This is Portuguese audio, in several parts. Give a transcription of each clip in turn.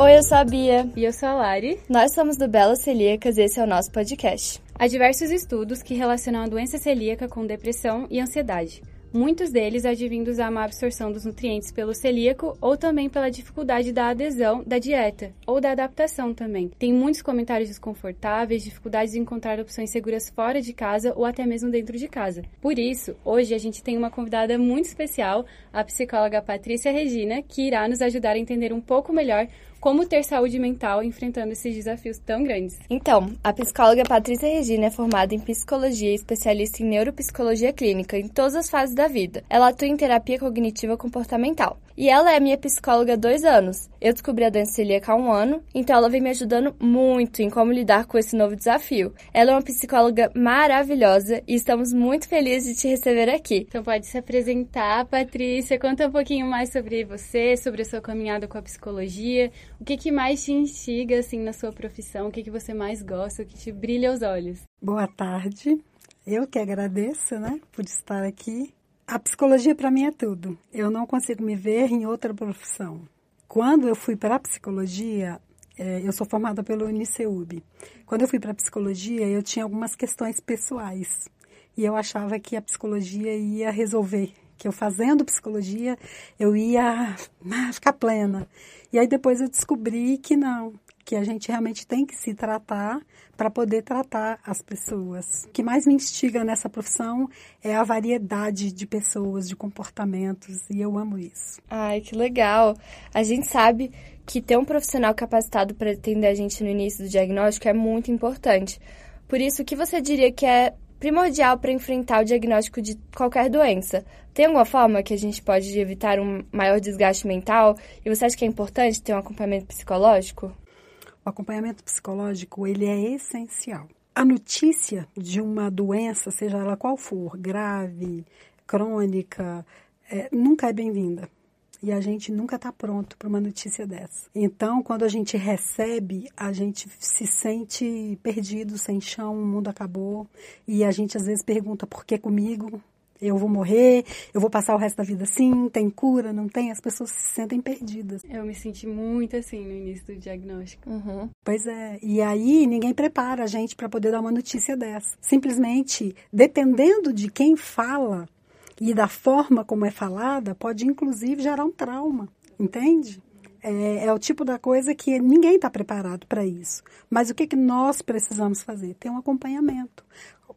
Oi, eu sou a Bia. E eu sou a Lari. Nós somos do Bela Celíacas e esse é o nosso podcast. Há diversos estudos que relacionam a doença celíaca com depressão e ansiedade. Muitos deles advindos à má absorção dos nutrientes pelo celíaco ou também pela dificuldade da adesão da dieta ou da adaptação também. Tem muitos comentários desconfortáveis, dificuldades de encontrar opções seguras fora de casa ou até mesmo dentro de casa. Por isso, hoje a gente tem uma convidada muito especial, a psicóloga Patrícia Regina, que irá nos ajudar a entender um pouco melhor como ter saúde mental enfrentando esses desafios tão grandes. Então, a psicóloga Patrícia Regina é formada em psicologia e especialista em neuropsicologia clínica em todas as fases da vida. Ela atua em terapia cognitiva comportamental. E ela é minha psicóloga há dois anos. Eu descobri a doença celíaca há um ano, então ela vem me ajudando muito em como lidar com esse novo desafio. Ela é uma psicóloga maravilhosa e estamos muito felizes de te receber aqui. Então pode se apresentar, Patrícia. Conta um pouquinho mais sobre você, sobre a sua caminhada com a psicologia. O que, que mais te instiga assim na sua profissão? O que, que você mais gosta? O que te brilha os olhos? Boa tarde. Eu que agradeço, né, por estar aqui a psicologia para mim é tudo. Eu não consigo me ver em outra profissão. Quando eu fui para a psicologia, é, eu sou formada pelo Uniceub. Quando eu fui para a psicologia, eu tinha algumas questões pessoais. E eu achava que a psicologia ia resolver. Que eu fazendo psicologia, eu ia ah, ficar plena. E aí depois eu descobri que não, que a gente realmente tem que se tratar para poder tratar as pessoas. O que mais me instiga nessa profissão é a variedade de pessoas, de comportamentos, e eu amo isso. Ai, que legal! A gente sabe que ter um profissional capacitado para atender a gente no início do diagnóstico é muito importante. Por isso, o que você diria que é primordial para enfrentar o diagnóstico de qualquer doença? Tem alguma forma que a gente pode evitar um maior desgaste mental? E você acha que é importante ter um acompanhamento psicológico? O acompanhamento psicológico, ele é essencial. A notícia de uma doença, seja ela qual for, grave, crônica, é, nunca é bem-vinda. E a gente nunca está pronto para uma notícia dessa. Então, quando a gente recebe, a gente se sente perdido, sem chão, o mundo acabou. E a gente às vezes pergunta por que comigo? Eu vou morrer, eu vou passar o resto da vida assim, tem cura, não tem? As pessoas se sentem perdidas. Eu me senti muito assim no início do diagnóstico. Uhum. Pois é, e aí ninguém prepara a gente para poder dar uma notícia dessa. Simplesmente, dependendo de quem fala e da forma como é falada, pode inclusive gerar um trauma, entende? É, é, o tipo da coisa que ninguém está preparado para isso. Mas o que, que nós precisamos fazer? Ter um acompanhamento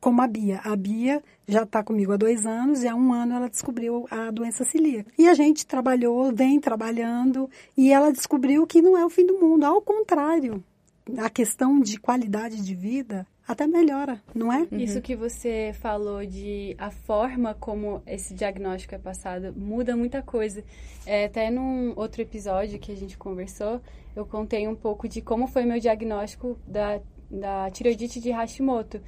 como a Bia. A Bia já está comigo há dois anos e há um ano ela descobriu a doença celíaca. E a gente trabalhou, vem trabalhando e ela descobriu que não é o fim do mundo. Ao contrário, a questão de qualidade de vida até melhora, não é? Isso que você falou de a forma como esse diagnóstico é passado muda muita coisa. É, até num outro episódio que a gente conversou, eu contei um pouco de como foi meu diagnóstico da, da tireoidite de Hashimoto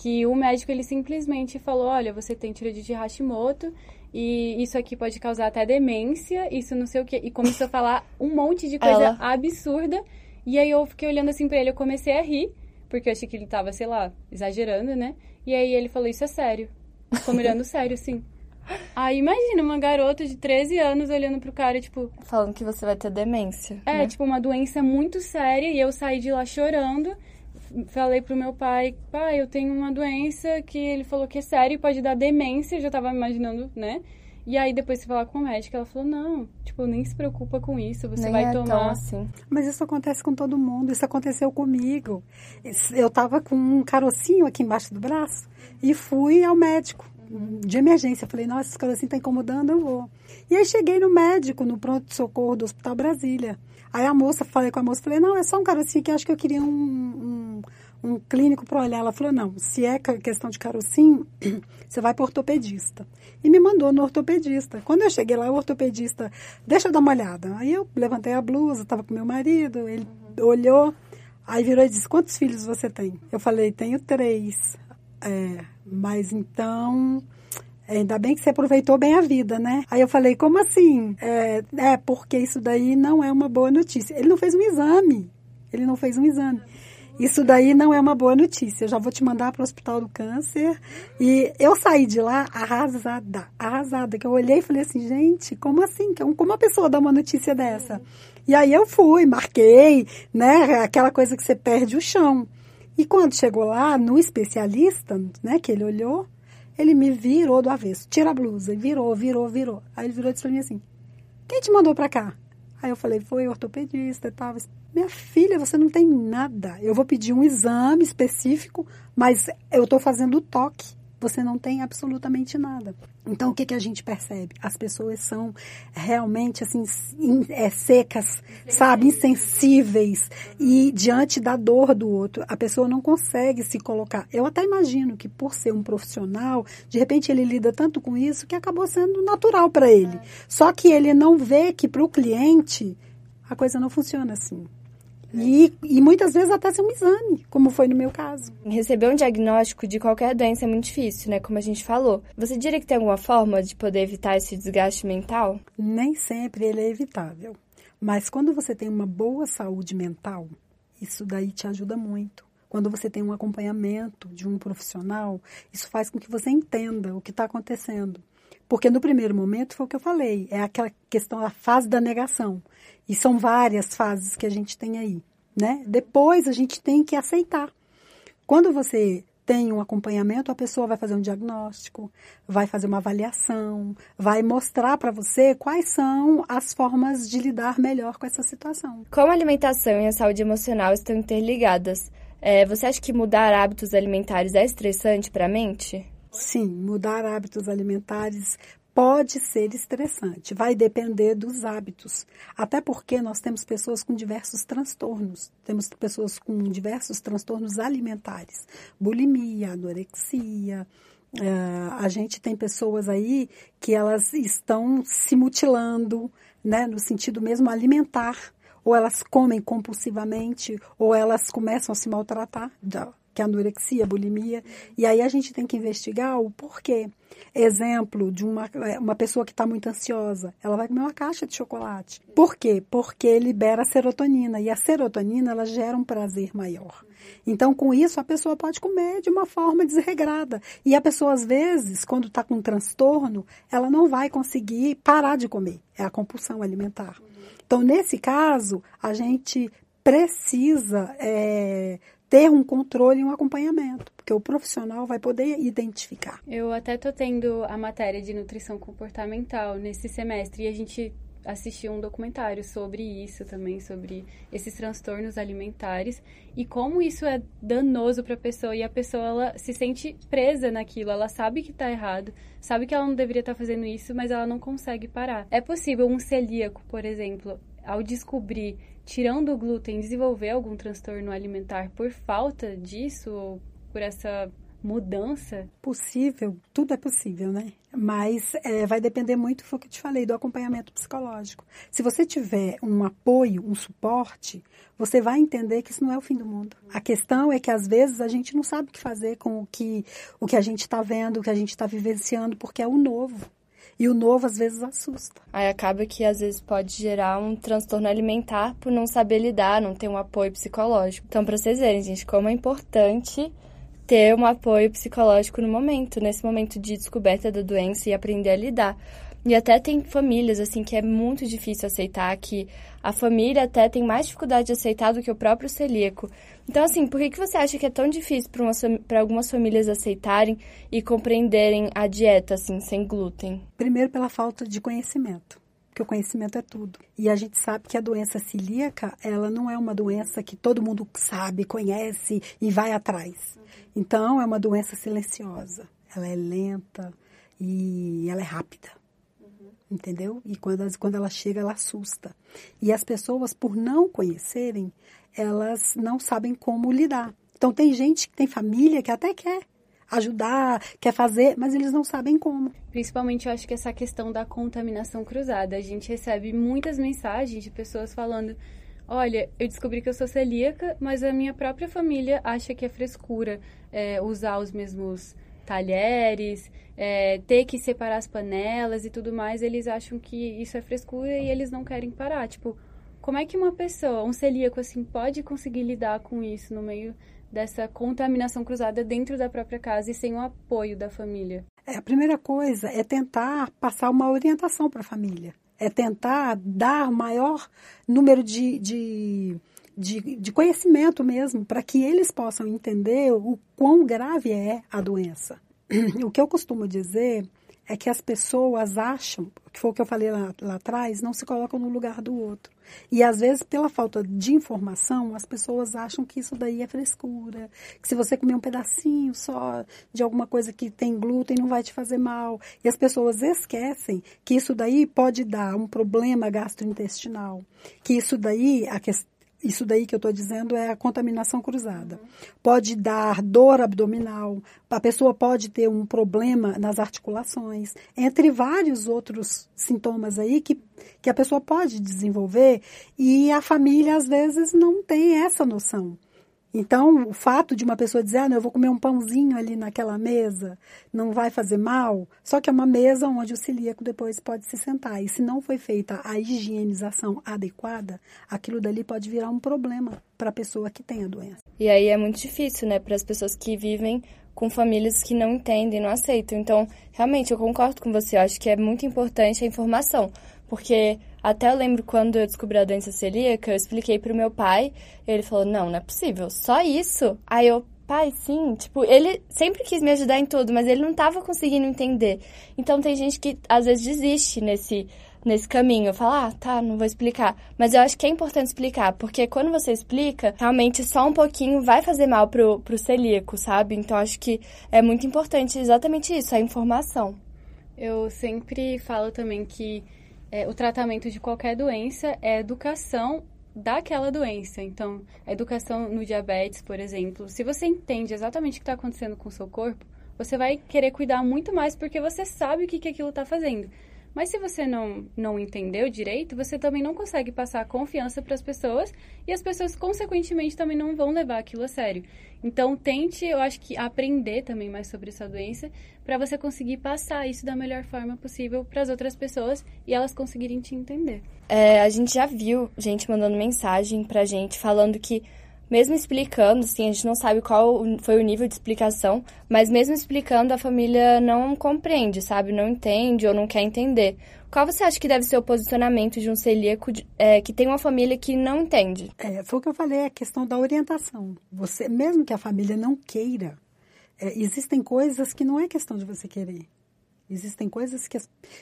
que o médico ele simplesmente falou, olha, você tem tireoidite de Hashimoto e isso aqui pode causar até demência, isso não sei o que, e começou a falar um monte de coisa Ela... absurda. E aí eu fiquei olhando assim para ele, eu comecei a rir, porque eu achei que ele tava, sei lá, exagerando, né? E aí ele falou, isso é sério. Ficou mirando sério, assim. Aí imagina uma garota de 13 anos olhando pro cara, tipo. Falando que você vai ter demência. É, né? tipo, uma doença muito séria. E eu saí de lá chorando falei pro meu pai, pai, eu tenho uma doença que ele falou que é sério, pode dar demência, eu já tava imaginando, né? E aí depois você falar com a médica, ela falou, não, tipo, nem se preocupa com isso, você nem vai é tomar. assim. Mas isso acontece com todo mundo, isso aconteceu comigo. Eu tava com um carocinho aqui embaixo do braço e fui ao médico de emergência. Falei, nossa, esse carocinho tá incomodando, eu vou. E aí cheguei no médico, no pronto-socorro do Hospital Brasília. Aí a moça, falei com a moça, falei, não, é só um carocinho que acho que eu queria um, um, um clínico para olhar. Ela falou, não, se é questão de carocinho, você vai para ortopedista. E me mandou no ortopedista. Quando eu cheguei lá, o ortopedista, deixa eu dar uma olhada. Aí eu levantei a blusa, estava com meu marido, ele uhum. olhou, aí virou e disse, quantos filhos você tem? Eu falei, tenho três. É, mas então Ainda bem que você aproveitou bem a vida, né? Aí eu falei, como assim? É, é, porque isso daí não é uma boa notícia. Ele não fez um exame. Ele não fez um exame. Isso daí não é uma boa notícia. Eu já vou te mandar para o Hospital do Câncer. E eu saí de lá arrasada, arrasada. Que eu olhei e falei assim, gente, como assim? Como uma pessoa dá uma notícia dessa? E aí eu fui, marquei, né? Aquela coisa que você perde o chão. E quando chegou lá, no especialista, né, que ele olhou, ele me virou do avesso. Tira a blusa. Virou, virou, virou. Aí ele virou e disse pra mim assim, quem te mandou pra cá? Aí eu falei, foi ortopedista e tal. Minha filha, você não tem nada. Eu vou pedir um exame específico, mas eu estou fazendo o toque você não tem absolutamente nada. Então, o que, que a gente percebe? As pessoas são realmente, assim, é, secas, sabe? Insensíveis. E diante da dor do outro, a pessoa não consegue se colocar. Eu até imagino que, por ser um profissional, de repente ele lida tanto com isso que acabou sendo natural para ele. Só que ele não vê que para o cliente a coisa não funciona assim. E, e muitas vezes até ser um exame, como foi no meu caso. Receber um diagnóstico de qualquer doença é muito difícil, né? Como a gente falou. Você diria que tem alguma forma de poder evitar esse desgaste mental? Nem sempre ele é evitável. Mas quando você tem uma boa saúde mental, isso daí te ajuda muito. Quando você tem um acompanhamento de um profissional, isso faz com que você entenda o que está acontecendo. Porque no primeiro momento foi o que eu falei, é aquela questão, a fase da negação. E são várias fases que a gente tem aí, né? Depois a gente tem que aceitar. Quando você tem um acompanhamento, a pessoa vai fazer um diagnóstico, vai fazer uma avaliação, vai mostrar para você quais são as formas de lidar melhor com essa situação. Como a alimentação e a saúde emocional estão interligadas, é, você acha que mudar hábitos alimentares é estressante para a mente? Sim, mudar hábitos alimentares pode ser estressante, vai depender dos hábitos. Até porque nós temos pessoas com diversos transtornos, temos pessoas com diversos transtornos alimentares, bulimia, anorexia. Uh, a gente tem pessoas aí que elas estão se mutilando, né, no sentido mesmo alimentar, ou elas comem compulsivamente, ou elas começam a se maltratar, que é anorexia, bulimia, e aí a gente tem que investigar o porquê. Exemplo de uma, é, uma pessoa que está muito ansiosa, ela vai comer uma caixa de chocolate. Por quê? Porque libera serotonina, e a serotonina ela gera um prazer maior. Então, com isso, a pessoa pode comer de uma forma desregrada. E a pessoa, às vezes, quando está com um transtorno, ela não vai conseguir parar de comer. É a compulsão alimentar. Então, nesse caso, a gente precisa é, ter um controle e um acompanhamento, porque o profissional vai poder identificar. Eu até tô tendo a matéria de nutrição comportamental nesse semestre e a gente assistiu um documentário sobre isso também, sobre esses transtornos alimentares e como isso é danoso para a pessoa e a pessoa ela se sente presa naquilo, ela sabe que está errado, sabe que ela não deveria estar tá fazendo isso, mas ela não consegue parar. É possível um celíaco, por exemplo, ao descobrir tirando o glúten, desenvolver algum transtorno alimentar por falta disso ou por essa mudança? Possível, tudo é possível, né? Mas é, vai depender muito, foi o que eu te falei, do acompanhamento psicológico. Se você tiver um apoio, um suporte, você vai entender que isso não é o fim do mundo. A questão é que às vezes a gente não sabe o que fazer com o que, o que a gente está vendo, o que a gente está vivenciando, porque é o novo. E o novo às vezes assusta. Aí acaba que às vezes pode gerar um transtorno alimentar por não saber lidar, não ter um apoio psicológico. Então, para vocês verem, gente, como é importante ter um apoio psicológico no momento, nesse momento de descoberta da doença e aprender a lidar. E até tem famílias, assim, que é muito difícil aceitar, que a família até tem mais dificuldade de aceitar do que o próprio celíaco. Então, assim, por que, que você acha que é tão difícil para algumas famílias aceitarem e compreenderem a dieta, assim, sem glúten? Primeiro, pela falta de conhecimento porque o conhecimento é tudo. E a gente sabe que a doença celíaca, ela não é uma doença que todo mundo sabe, conhece e vai atrás. Então, é uma doença silenciosa. Ela é lenta e ela é rápida entendeu? E quando, quando ela chega, ela assusta. E as pessoas, por não conhecerem, elas não sabem como lidar. Então, tem gente que tem família que até quer ajudar, quer fazer, mas eles não sabem como. Principalmente, eu acho que essa questão da contaminação cruzada. A gente recebe muitas mensagens de pessoas falando: olha, eu descobri que eu sou celíaca, mas a minha própria família acha que é frescura é, usar os mesmos talheres, é, ter que separar as panelas e tudo mais, eles acham que isso é frescura e eles não querem parar. Tipo, como é que uma pessoa, um celíaco assim, pode conseguir lidar com isso no meio dessa contaminação cruzada dentro da própria casa e sem o apoio da família? É, a primeira coisa é tentar passar uma orientação para a família. É tentar dar maior número de, de, de, de conhecimento mesmo, para que eles possam entender o quão grave é a doença. O que eu costumo dizer é que as pessoas acham, que foi o que eu falei lá, lá, atrás, não se colocam no lugar do outro. E às vezes, pela falta de informação, as pessoas acham que isso daí é frescura, que se você comer um pedacinho só de alguma coisa que tem glúten não vai te fazer mal. E as pessoas esquecem que isso daí pode dar um problema gastrointestinal, que isso daí, a questão isso daí que eu estou dizendo é a contaminação cruzada. Pode dar dor abdominal, a pessoa pode ter um problema nas articulações, entre vários outros sintomas aí que, que a pessoa pode desenvolver e a família às vezes não tem essa noção. Então, o fato de uma pessoa dizer, ah, não, eu vou comer um pãozinho ali naquela mesa, não vai fazer mal, só que é uma mesa onde o celíaco depois pode se sentar. E se não foi feita a higienização adequada, aquilo dali pode virar um problema para a pessoa que tem a doença. E aí é muito difícil, né, para as pessoas que vivem com famílias que não entendem, não aceitam. Então, realmente, eu concordo com você, eu acho que é muito importante a informação, porque até eu lembro quando eu descobri a doença celíaca, eu expliquei pro meu pai, ele falou: "Não, não é possível, só isso". Aí eu pai, sim, tipo, ele sempre quis me ajudar em tudo, mas ele não tava conseguindo entender. Então tem gente que às vezes desiste nesse nesse caminho. Fala, ah, tá, não vou explicar. Mas eu acho que é importante explicar, porque quando você explica, realmente só um pouquinho vai fazer mal pro, pro celíaco, sabe? Então acho que é muito importante exatamente isso, a informação. Eu sempre falo também que é, o tratamento de qualquer doença é educação daquela doença. Então, a educação no diabetes, por exemplo, se você entende exatamente o que está acontecendo com o seu corpo, você vai querer cuidar muito mais porque você sabe o que, que aquilo está fazendo. Mas se você não, não entendeu direito, você também não consegue passar confiança para as pessoas e as pessoas, consequentemente, também não vão levar aquilo a sério. Então, tente, eu acho que, aprender também mais sobre essa doença para você conseguir passar isso da melhor forma possível para as outras pessoas e elas conseguirem te entender. É, a gente já viu gente mandando mensagem para gente falando que mesmo explicando, assim, a gente não sabe qual foi o nível de explicação, mas mesmo explicando, a família não compreende, sabe? Não entende ou não quer entender. Qual você acha que deve ser o posicionamento de um celíaco é, que tem uma família que não entende? É, foi o que eu falei, a questão da orientação. Você, mesmo que a família não queira, é, existem coisas que não é questão de você querer. Existem coisas que,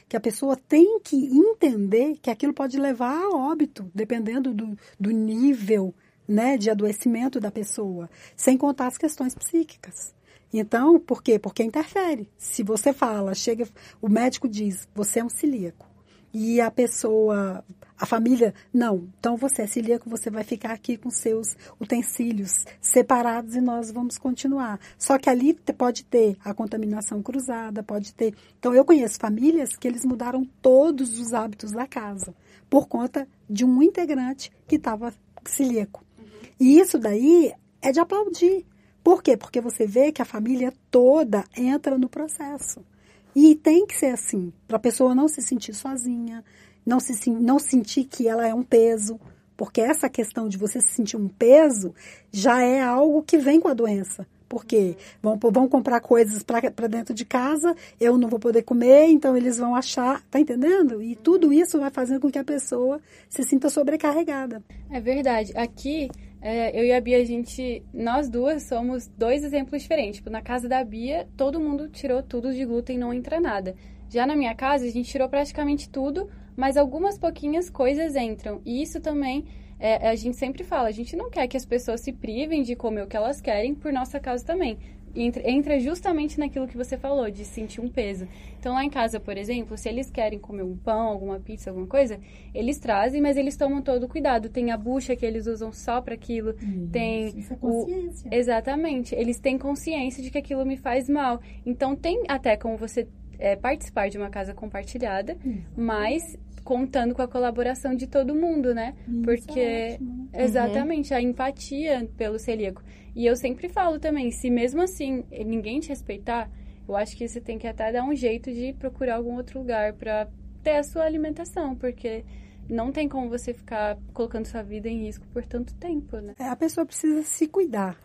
que a pessoa tem que entender que aquilo pode levar a óbito, dependendo do, do nível né, de adoecimento da pessoa, sem contar as questões psíquicas. Então, por quê? Porque interfere. Se você fala, chega, o médico diz, você é um celíaco. E a pessoa, a família, não, então você é celíaco, você vai ficar aqui com seus utensílios separados e nós vamos continuar. Só que ali pode ter a contaminação cruzada, pode ter. Então, eu conheço famílias que eles mudaram todos os hábitos da casa por conta de um integrante que estava celíaco. E isso daí é de aplaudir. Por quê? Porque você vê que a família toda entra no processo. E tem que ser assim, para a pessoa não se sentir sozinha, não, se, não sentir que ela é um peso. Porque essa questão de você se sentir um peso já é algo que vem com a doença. Porque vão, vão comprar coisas para dentro de casa, eu não vou poder comer, então eles vão achar, tá entendendo? E tudo isso vai fazendo com que a pessoa se sinta sobrecarregada. É verdade. Aqui eu e a Bia, a gente, nós duas somos dois exemplos diferentes. Tipo, na casa da Bia, todo mundo tirou tudo de glúten, não entra nada. Já na minha casa, a gente tirou praticamente tudo, mas algumas pouquinhas coisas entram. E isso também, é, a gente sempre fala, a gente não quer que as pessoas se privem de comer o que elas querem por nossa causa também entra justamente naquilo que você falou, de sentir um peso. Então, lá em casa, por exemplo, se eles querem comer um pão, alguma pizza, alguma coisa, eles trazem, mas eles tomam todo o cuidado. Tem a bucha que eles usam só para aquilo, tem isso é consciência. o exatamente, eles têm consciência de que aquilo me faz mal. Então, tem até como você é, participar de uma casa compartilhada, mas contando com a colaboração de todo mundo, né? Isso Porque é ótimo, né? exatamente a empatia pelo celíaco. E eu sempre falo também, se mesmo assim ninguém te respeitar, eu acho que você tem que até dar um jeito de procurar algum outro lugar para ter a sua alimentação, porque não tem como você ficar colocando sua vida em risco por tanto tempo, né? É, a pessoa precisa se cuidar.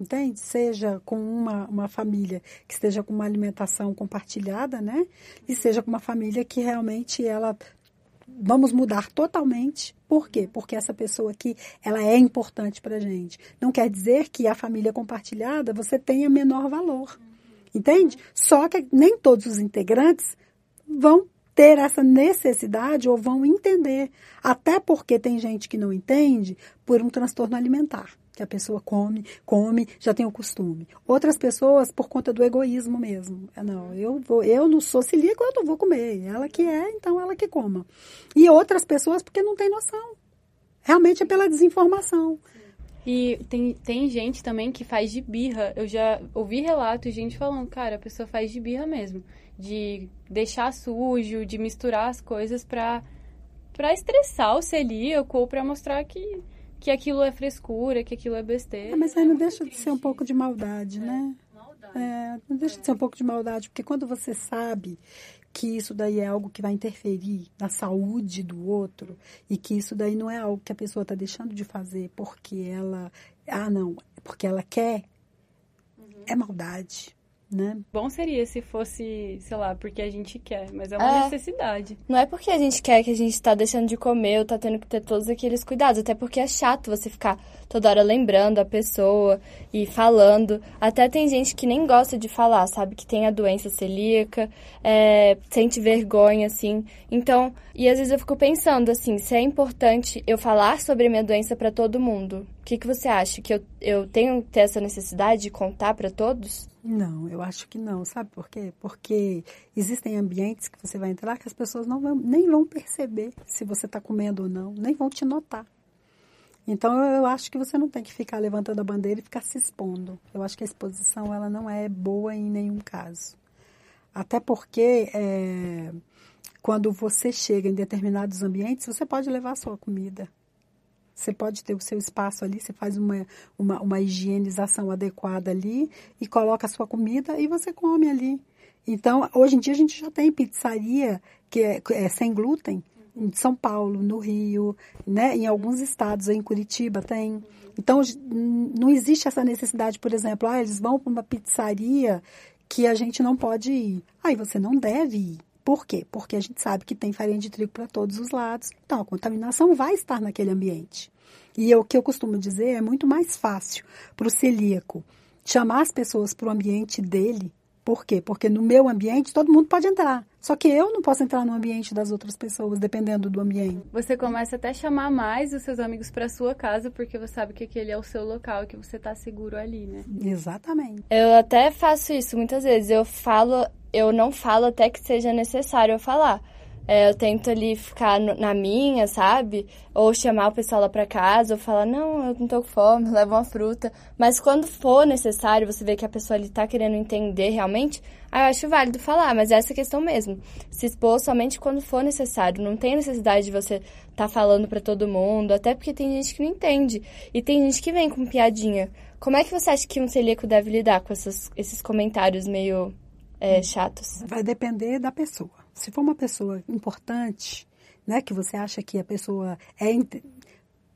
Entende? Seja com uma, uma família que esteja com uma alimentação compartilhada, né? E seja com uma família que realmente ela vamos mudar totalmente. Por quê? Porque essa pessoa aqui, ela é importante para gente. Não quer dizer que a família compartilhada você tenha menor valor. Entende? Só que nem todos os integrantes vão ter essa necessidade ou vão entender. Até porque tem gente que não entende por um transtorno alimentar que a pessoa come, come, já tem o costume. Outras pessoas por conta do egoísmo mesmo. É, não, eu vou, eu não sou celíaco, eu não vou comer. Ela que é, então ela que coma. E outras pessoas porque não tem noção. Realmente é pela desinformação. E tem, tem gente também que faz de birra. Eu já ouvi relatos de gente falando, cara, a pessoa faz de birra mesmo. De deixar sujo, de misturar as coisas pra, estressar o celíaco ou pra mostrar que que aquilo é frescura, que aquilo é besteira. Ah, mas aí não deixa de ser um pouco de maldade, né? É, não deixa de ser um pouco de maldade, porque quando você sabe que isso daí é algo que vai interferir na saúde do outro e que isso daí não é algo que a pessoa está deixando de fazer porque ela, ah não, porque ela quer, é maldade né? Bom seria se fosse, sei lá, porque a gente quer, mas é uma é. necessidade. Não é porque a gente quer que a gente tá deixando de comer ou tá tendo que ter todos aqueles cuidados, até porque é chato você ficar toda hora lembrando a pessoa e falando. Até tem gente que nem gosta de falar, sabe? Que tem a doença celíaca, é, sente vergonha, assim. Então, e às vezes eu fico pensando, assim, se é importante eu falar sobre a minha doença para todo mundo. O que, que você acha? Que eu, eu tenho que ter essa necessidade de contar para todos? Não, eu acho que não. Sabe por quê? Porque existem ambientes que você vai entrar que as pessoas não vão, nem vão perceber se você está comendo ou não, nem vão te notar. Então eu acho que você não tem que ficar levantando a bandeira e ficar se expondo. Eu acho que a exposição ela não é boa em nenhum caso. Até porque é, quando você chega em determinados ambientes, você pode levar a sua comida. Você pode ter o seu espaço ali, você faz uma, uma, uma higienização adequada ali e coloca a sua comida e você come ali. Então, hoje em dia a gente já tem pizzaria que é, é sem glúten em São Paulo, no Rio, né? Em alguns estados, em Curitiba tem. Então, não existe essa necessidade, por exemplo, ah, eles vão para uma pizzaria que a gente não pode ir. Aí você não deve ir. Por quê? Porque a gente sabe que tem farinha de trigo para todos os lados. Então, a contaminação vai estar naquele ambiente. E o que eu costumo dizer é muito mais fácil para o celíaco chamar as pessoas para o ambiente dele. Por quê? Porque no meu ambiente todo mundo pode entrar. Só que eu não posso entrar no ambiente das outras pessoas, dependendo do ambiente. Você começa até a chamar mais os seus amigos para sua casa, porque você sabe que aquele é o seu local, que você está seguro ali, né? Exatamente. Eu até faço isso muitas vezes. Eu falo eu não falo até que seja necessário eu falar. É, eu tento ali ficar no, na minha, sabe? Ou chamar o pessoal lá pra casa, ou falar, não, eu não tô com fome, leva uma fruta. Mas quando for necessário, você vê que a pessoa ali tá querendo entender realmente, aí eu acho válido falar, mas é essa questão mesmo. Se expor somente quando for necessário. Não tem necessidade de você tá falando para todo mundo, até porque tem gente que não entende. E tem gente que vem com piadinha. Como é que você acha que um celíaco deve lidar com essas, esses comentários meio é, chatos? Vai depender da pessoa. Se for uma pessoa importante, né, que você acha que a pessoa é.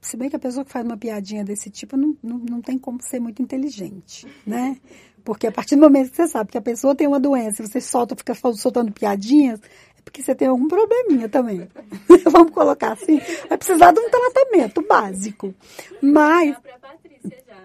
Se bem que a pessoa que faz uma piadinha desse tipo não, não, não tem como ser muito inteligente, né? Porque a partir do momento que você sabe que a pessoa tem uma doença e você solta, fica soltando piadinhas, é porque você tem algum probleminha também. Vamos colocar assim. Vai precisar de um tratamento básico. Mas.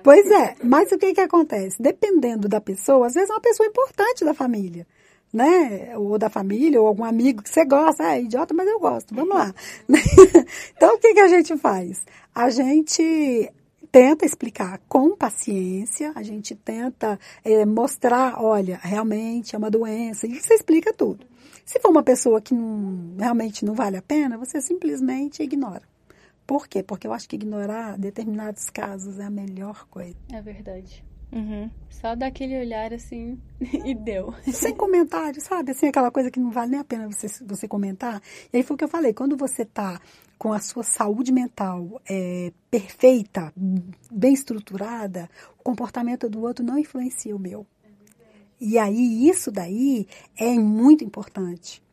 Pois é, mas o que, que acontece? Dependendo da pessoa, às vezes é uma pessoa importante da família, né? Ou da família, ou algum amigo que você gosta. Ah, é idiota, mas eu gosto, vamos lá. então, o que, que a gente faz? A gente tenta explicar com paciência, a gente tenta é, mostrar, olha, realmente é uma doença, e você explica tudo. Se for uma pessoa que não, realmente não vale a pena, você simplesmente ignora. Por quê? Porque eu acho que ignorar determinados casos é a melhor coisa. É verdade. Uhum. Só dar aquele olhar assim e deu. Sem comentário, sabe? Assim, aquela coisa que não vale nem a pena você, você comentar. E aí foi o que eu falei, quando você tá com a sua saúde mental é, perfeita, bem estruturada, o comportamento do outro não influencia o meu. E aí, isso daí é muito importante.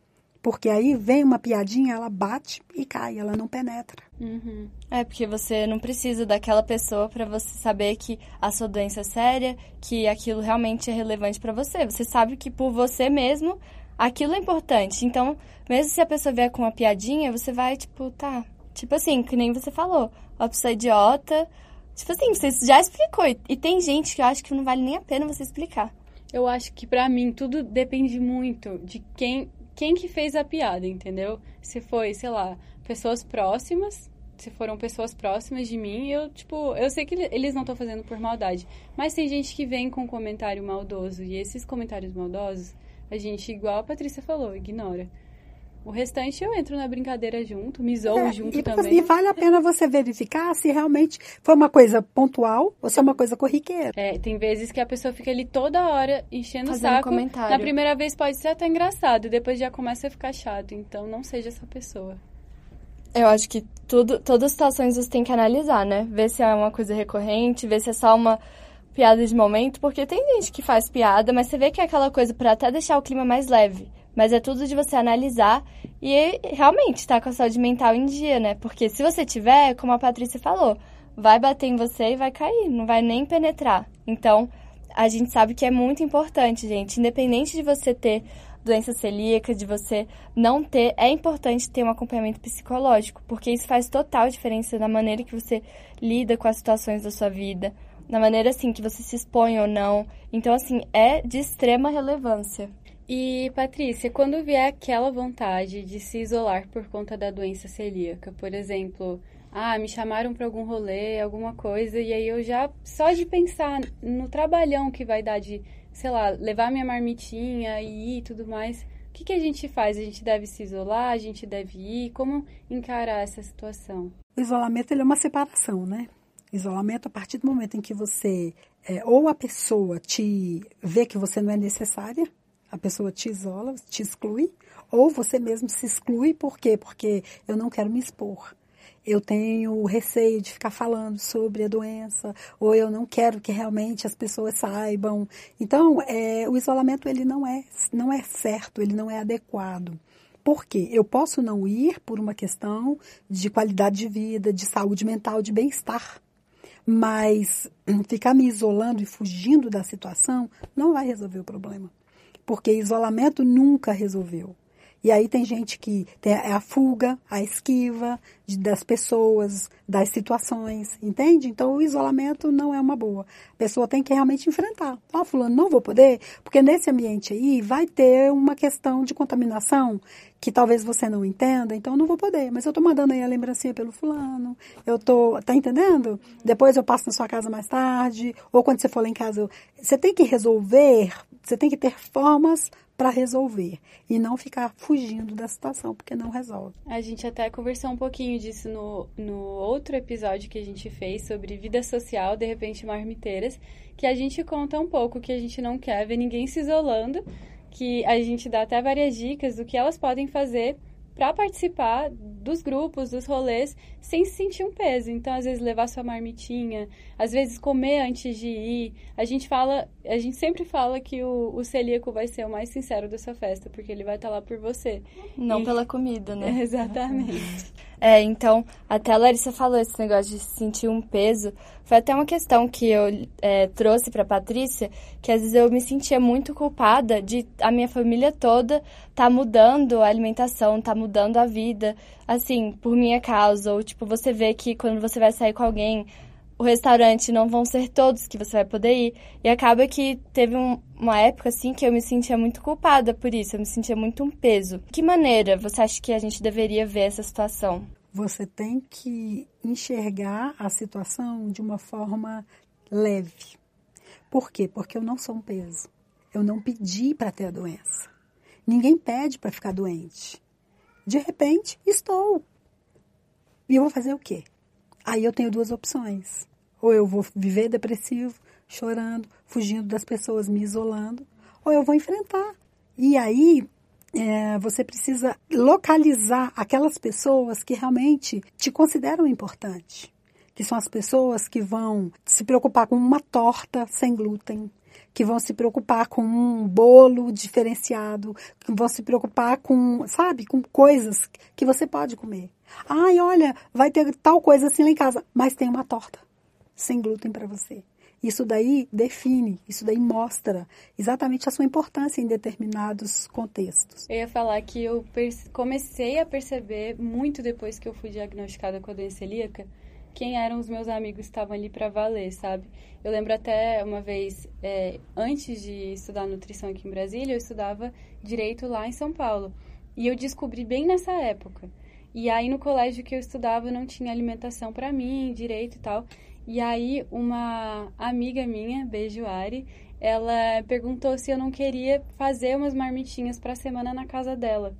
Porque aí vem uma piadinha, ela bate e cai, ela não penetra. Uhum. É, porque você não precisa daquela pessoa para você saber que a sua doença é séria, que aquilo realmente é relevante para você. Você sabe que por você mesmo aquilo é importante. Então, mesmo se a pessoa vier com uma piadinha, você vai, tipo, tá. Tipo assim, que nem você falou. Uma pessoa idiota. Tipo assim, você já explicou. E tem gente que eu acho que não vale nem a pena você explicar. Eu acho que para mim tudo depende muito de quem quem que fez a piada, entendeu? Se foi, sei lá, pessoas próximas, se foram pessoas próximas de mim, eu, tipo, eu sei que eles não estão fazendo por maldade, mas tem gente que vem com comentário maldoso, e esses comentários maldosos, a gente, igual a Patrícia falou, ignora. O restante eu entro na brincadeira junto, me zoo é, junto e, também. E vale a pena você verificar se realmente foi uma coisa pontual ou se é uma coisa corriqueira. É, tem vezes que a pessoa fica ali toda hora enchendo o saco. Comentário. Na primeira vez pode ser até engraçado, depois já começa a ficar chato. Então não seja essa pessoa. Eu acho que tudo, todas as situações você tem que analisar, né? Ver se é uma coisa recorrente, ver se é só uma piada de momento, porque tem gente que faz piada, mas você vê que é aquela coisa para até deixar o clima mais leve. Mas é tudo de você analisar e realmente estar tá com a saúde mental em dia, né? Porque se você tiver, como a Patrícia falou, vai bater em você e vai cair, não vai nem penetrar. Então, a gente sabe que é muito importante, gente. Independente de você ter doença celíaca, de você não ter, é importante ter um acompanhamento psicológico, porque isso faz total diferença na maneira que você lida com as situações da sua vida, na maneira assim que você se expõe ou não. Então, assim, é de extrema relevância. E, Patrícia, quando vier aquela vontade de se isolar por conta da doença celíaca, por exemplo, ah, me chamaram para algum rolê, alguma coisa, e aí eu já, só de pensar no trabalhão que vai dar de, sei lá, levar minha marmitinha e ir e tudo mais, o que, que a gente faz? A gente deve se isolar? A gente deve ir? Como encarar essa situação? O isolamento ele é uma separação, né? Isolamento a partir do momento em que você, é, ou a pessoa te vê que você não é necessária, a pessoa te isola, te exclui, ou você mesmo se exclui, por quê? Porque eu não quero me expor. Eu tenho receio de ficar falando sobre a doença, ou eu não quero que realmente as pessoas saibam. Então, é, o isolamento ele não é, não é certo, ele não é adequado. Por quê? Eu posso não ir por uma questão de qualidade de vida, de saúde mental, de bem-estar. Mas ficar me isolando e fugindo da situação não vai resolver o problema porque isolamento nunca resolveu. E aí tem gente que tem a fuga, a esquiva de, das pessoas, das situações, entende? Então o isolamento não é uma boa. A pessoa tem que realmente enfrentar. Ó, oh, fulano, não vou poder, porque nesse ambiente aí vai ter uma questão de contaminação que talvez você não entenda, então não vou poder. Mas eu tô mandando aí a lembrancinha pelo fulano, eu tô, tá entendendo? Depois eu passo na sua casa mais tarde, ou quando você for lá em casa, eu, você tem que resolver você tem que ter formas para resolver e não ficar fugindo da situação, porque não resolve. A gente até conversou um pouquinho disso no, no outro episódio que a gente fez sobre vida social, de repente marmiteiras, que a gente conta um pouco que a gente não quer ver ninguém se isolando, que a gente dá até várias dicas do que elas podem fazer para participar dos grupos, dos rolês, sem se sentir um peso. Então, às vezes, levar sua marmitinha, às vezes, comer antes de ir. A gente fala, a gente sempre fala que o, o celíaco vai ser o mais sincero dessa festa, porque ele vai estar tá lá por você. Não e... pela comida, né? Exatamente. É, então, até a Larissa falou esse negócio de sentir um peso. Foi até uma questão que eu é, trouxe para Patrícia, que às vezes eu me sentia muito culpada de a minha família toda tá mudando a alimentação, tá mudando a vida, assim, por minha causa. Ou, tipo, você vê que quando você vai sair com alguém, o restaurante não vão ser todos que você vai poder ir. E acaba que teve um, uma época, assim, que eu me sentia muito culpada por isso. Eu me sentia muito um peso. Que maneira você acha que a gente deveria ver essa situação? Você tem que enxergar a situação de uma forma leve. Por quê? Porque eu não sou um peso. Eu não pedi para ter a doença. Ninguém pede para ficar doente. De repente, estou. E eu vou fazer o quê? Aí eu tenho duas opções. Ou eu vou viver depressivo, chorando, fugindo das pessoas, me isolando, ou eu vou enfrentar. E aí é, você precisa localizar aquelas pessoas que realmente te consideram importante. Que são as pessoas que vão se preocupar com uma torta sem glúten, que vão se preocupar com um bolo diferenciado, que vão se preocupar com, sabe, com coisas que você pode comer. Ai, olha, vai ter tal coisa assim lá em casa, mas tem uma torta sem glúten para você. Isso daí define, isso daí mostra exatamente a sua importância em determinados contextos. Eu ia falar que eu comecei a perceber muito depois que eu fui diagnosticada com a doença celíaca quem eram os meus amigos que estavam ali para valer, sabe? Eu lembro até uma vez, é, antes de estudar nutrição aqui em Brasília, eu estudava direito lá em São Paulo. E eu descobri bem nessa época. E aí no colégio que eu estudava não tinha alimentação para mim, direito e tal. E aí uma amiga minha, beijo Ari, ela perguntou se eu não queria fazer umas marmitinhas para semana na casa dela.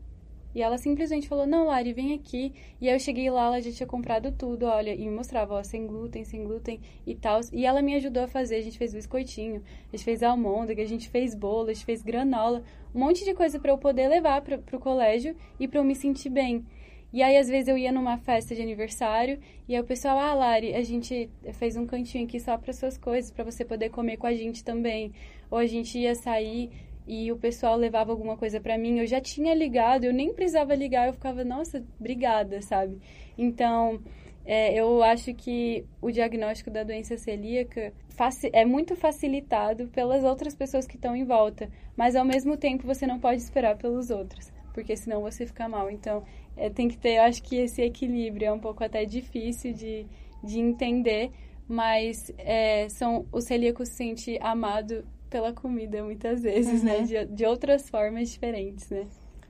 E ela simplesmente falou: Não, Lari, vem aqui. E eu cheguei lá, ela já tinha comprado tudo, olha, e me mostrava, ó, sem glúten, sem glúten e tal. E ela me ajudou a fazer. A gente fez biscoitinho, a gente fez almôndega, a gente fez bolo, a gente fez granola, um monte de coisa para eu poder levar para pro colégio e para eu me sentir bem. E aí, às vezes, eu ia numa festa de aniversário e aí o pessoal, ah, Lari, a gente fez um cantinho aqui só para suas coisas, para você poder comer com a gente também. Ou a gente ia sair e o pessoal levava alguma coisa para mim, eu já tinha ligado, eu nem precisava ligar, eu ficava, nossa, obrigada, sabe? Então, é, eu acho que o diagnóstico da doença celíaca é muito facilitado pelas outras pessoas que estão em volta, mas ao mesmo tempo você não pode esperar pelos outros, porque senão você fica mal. Então, é, tem que ter, eu acho que esse equilíbrio é um pouco até difícil de, de entender, mas é, são o celíaco se sente amado pela comida muitas vezes, né? uhum. né? De, de outras formas diferentes, né?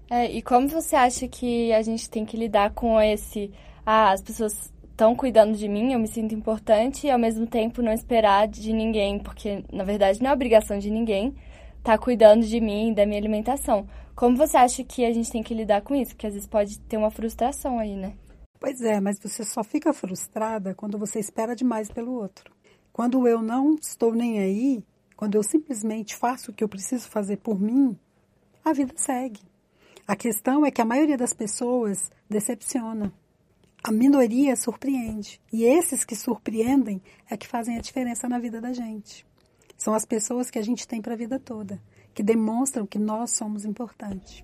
É, e como você acha que a gente tem que lidar com esse... Ah, as pessoas estão cuidando de mim, eu me sinto importante e ao mesmo tempo não esperar de ninguém, porque na verdade não é obrigação de ninguém estar tá cuidando de mim e da minha alimentação. Como você acha que a gente tem que lidar com isso? Porque às vezes pode ter uma frustração aí, né? Pois é, mas você só fica frustrada quando você espera demais pelo outro. Quando eu não estou nem aí, quando eu simplesmente faço o que eu preciso fazer por mim, a vida segue. A questão é que a maioria das pessoas decepciona. A minoria surpreende. E esses que surpreendem é que fazem a diferença na vida da gente. São as pessoas que a gente tem para a vida toda, que demonstram que nós somos importantes.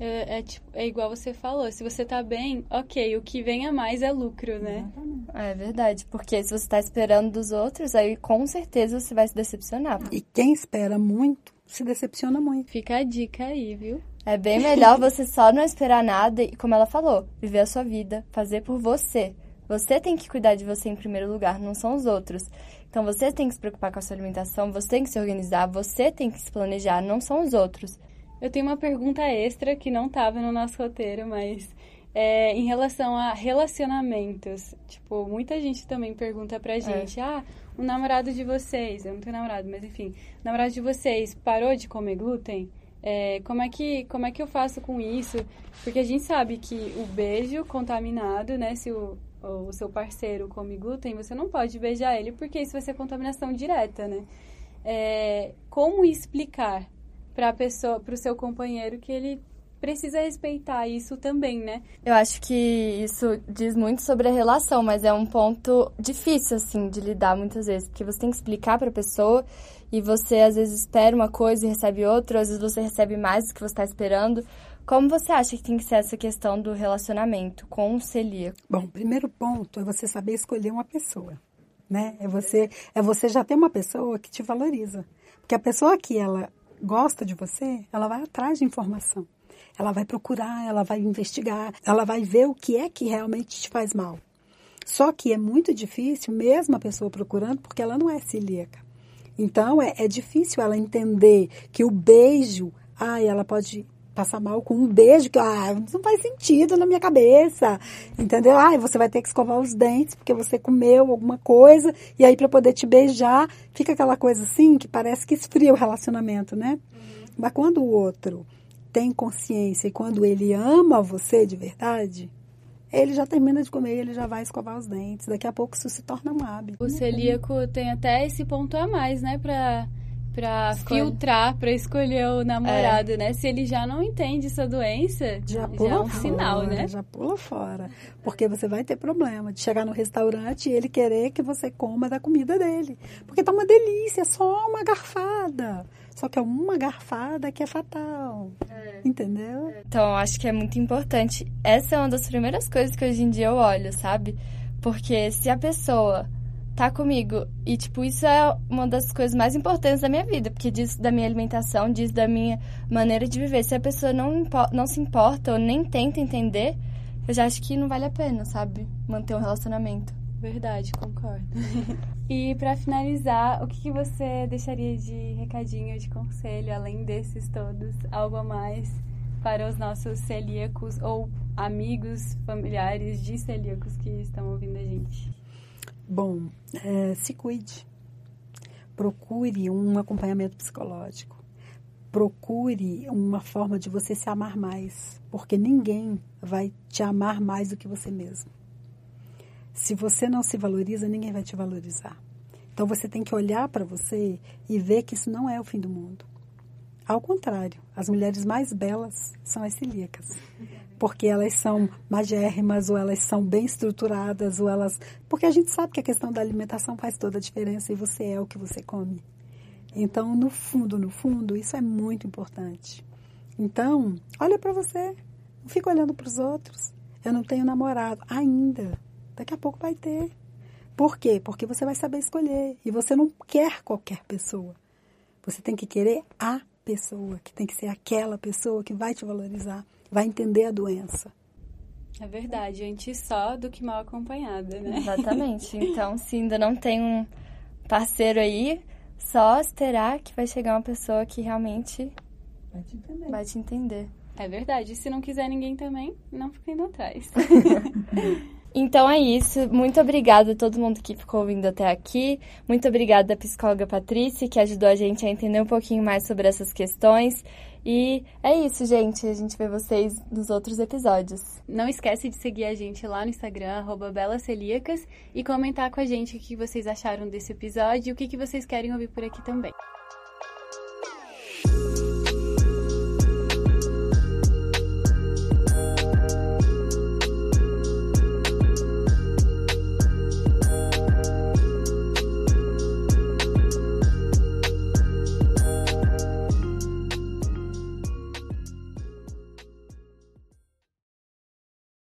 É, é, tipo, é, igual você falou, se você tá bem, ok, o que vem a mais é lucro, né? É verdade, porque se você tá esperando dos outros, aí com certeza você vai se decepcionar. E quem espera muito, se decepciona muito. Fica a dica aí, viu? É bem melhor você só não esperar nada e, como ela falou, viver a sua vida, fazer por você. Você tem que cuidar de você em primeiro lugar, não são os outros. Então você tem que se preocupar com a sua alimentação, você tem que se organizar, você tem que se planejar, não são os outros. Eu tenho uma pergunta extra que não estava no nosso roteiro, mas é, em relação a relacionamentos. Tipo, muita gente também pergunta pra é. gente: é. ah, o namorado de vocês, eu não tenho namorado, mas enfim, o namorado de vocês parou de comer glúten? É, como, é que, como é que eu faço com isso? Porque a gente sabe que o beijo contaminado, né? Se o, o seu parceiro come glúten, você não pode beijar ele, porque isso vai ser contaminação direta, né? É, como explicar para a pessoa, para o seu companheiro que ele precisa respeitar isso também, né? Eu acho que isso diz muito sobre a relação, mas é um ponto difícil assim de lidar muitas vezes, porque você tem que explicar para a pessoa e você às vezes espera uma coisa e recebe outra, às vezes você recebe mais do que você está esperando. Como você acha que tem que ser essa questão do relacionamento com o celíaco? Bom, primeiro ponto é você saber escolher uma pessoa, né? É você é você já ter uma pessoa que te valoriza. Porque a pessoa que ela gosta de você, ela vai atrás de informação. Ela vai procurar, ela vai investigar, ela vai ver o que é que realmente te faz mal. Só que é muito difícil, mesmo a pessoa procurando, porque ela não é celíaca. Então, é, é difícil ela entender que o beijo, ai, ela pode passar mal com um beijo que ah, não faz sentido na minha cabeça, entendeu? Ah, você vai ter que escovar os dentes porque você comeu alguma coisa e aí para poder te beijar fica aquela coisa assim que parece que esfria o relacionamento, né? Uhum. Mas quando o outro tem consciência e quando ele ama você de verdade, ele já termina de comer, ele já vai escovar os dentes. Daqui a pouco isso se torna um hábito. O celíaco tem até esse ponto a mais, né, para pra Escolhe. filtrar, pra escolher o namorado, é. né? Se ele já não entende essa doença, já, pula já é um fora, sinal, né? Já pula fora. Porque você vai ter problema de chegar no restaurante e ele querer que você coma da comida dele. Porque tá uma delícia, só uma garfada. Só que é uma garfada que é fatal. É. Entendeu? Então, acho que é muito importante. Essa é uma das primeiras coisas que hoje em dia eu olho, sabe? Porque se a pessoa tá comigo. E, tipo, isso é uma das coisas mais importantes da minha vida, porque diz da minha alimentação, diz da minha maneira de viver. Se a pessoa não, não se importa ou nem tenta entender, eu já acho que não vale a pena, sabe? Manter um relacionamento. Verdade, concordo. e para finalizar, o que, que você deixaria de recadinho, de conselho, além desses todos? Algo a mais para os nossos celíacos ou amigos, familiares de celíacos que estão ouvindo a gente? Bom, é, se cuide. Procure um acompanhamento psicológico. Procure uma forma de você se amar mais, porque ninguém vai te amar mais do que você mesmo. Se você não se valoriza, ninguém vai te valorizar. Então você tem que olhar para você e ver que isso não é o fim do mundo. Ao contrário, as mulheres mais belas são as celíacas porque elas são magérrimas ou elas são bem estruturadas ou elas porque a gente sabe que a questão da alimentação faz toda a diferença e você é o que você come. Então, no fundo, no fundo, isso é muito importante. Então, olha para você, não fica olhando para os outros. Eu não tenho namorado ainda. Daqui a pouco vai ter. Por quê? Porque você vai saber escolher e você não quer qualquer pessoa. Você tem que querer a pessoa, que tem que ser aquela pessoa que vai te valorizar vai entender a doença. É verdade, antes só do que mal acompanhada, né? Exatamente. Então, se ainda não tem um parceiro aí, só esperar que vai chegar uma pessoa que realmente vai te entender. Vai te entender. É verdade. E se não quiser ninguém também, não fica indo atrás. Então é isso. Muito obrigada a todo mundo que ficou ouvindo até aqui. Muito obrigada à psicóloga Patrícia, que ajudou a gente a entender um pouquinho mais sobre essas questões. E é isso, gente. A gente vê vocês nos outros episódios. Não esquece de seguir a gente lá no Instagram, belacelíacas, e comentar com a gente o que vocês acharam desse episódio e o que vocês querem ouvir por aqui também.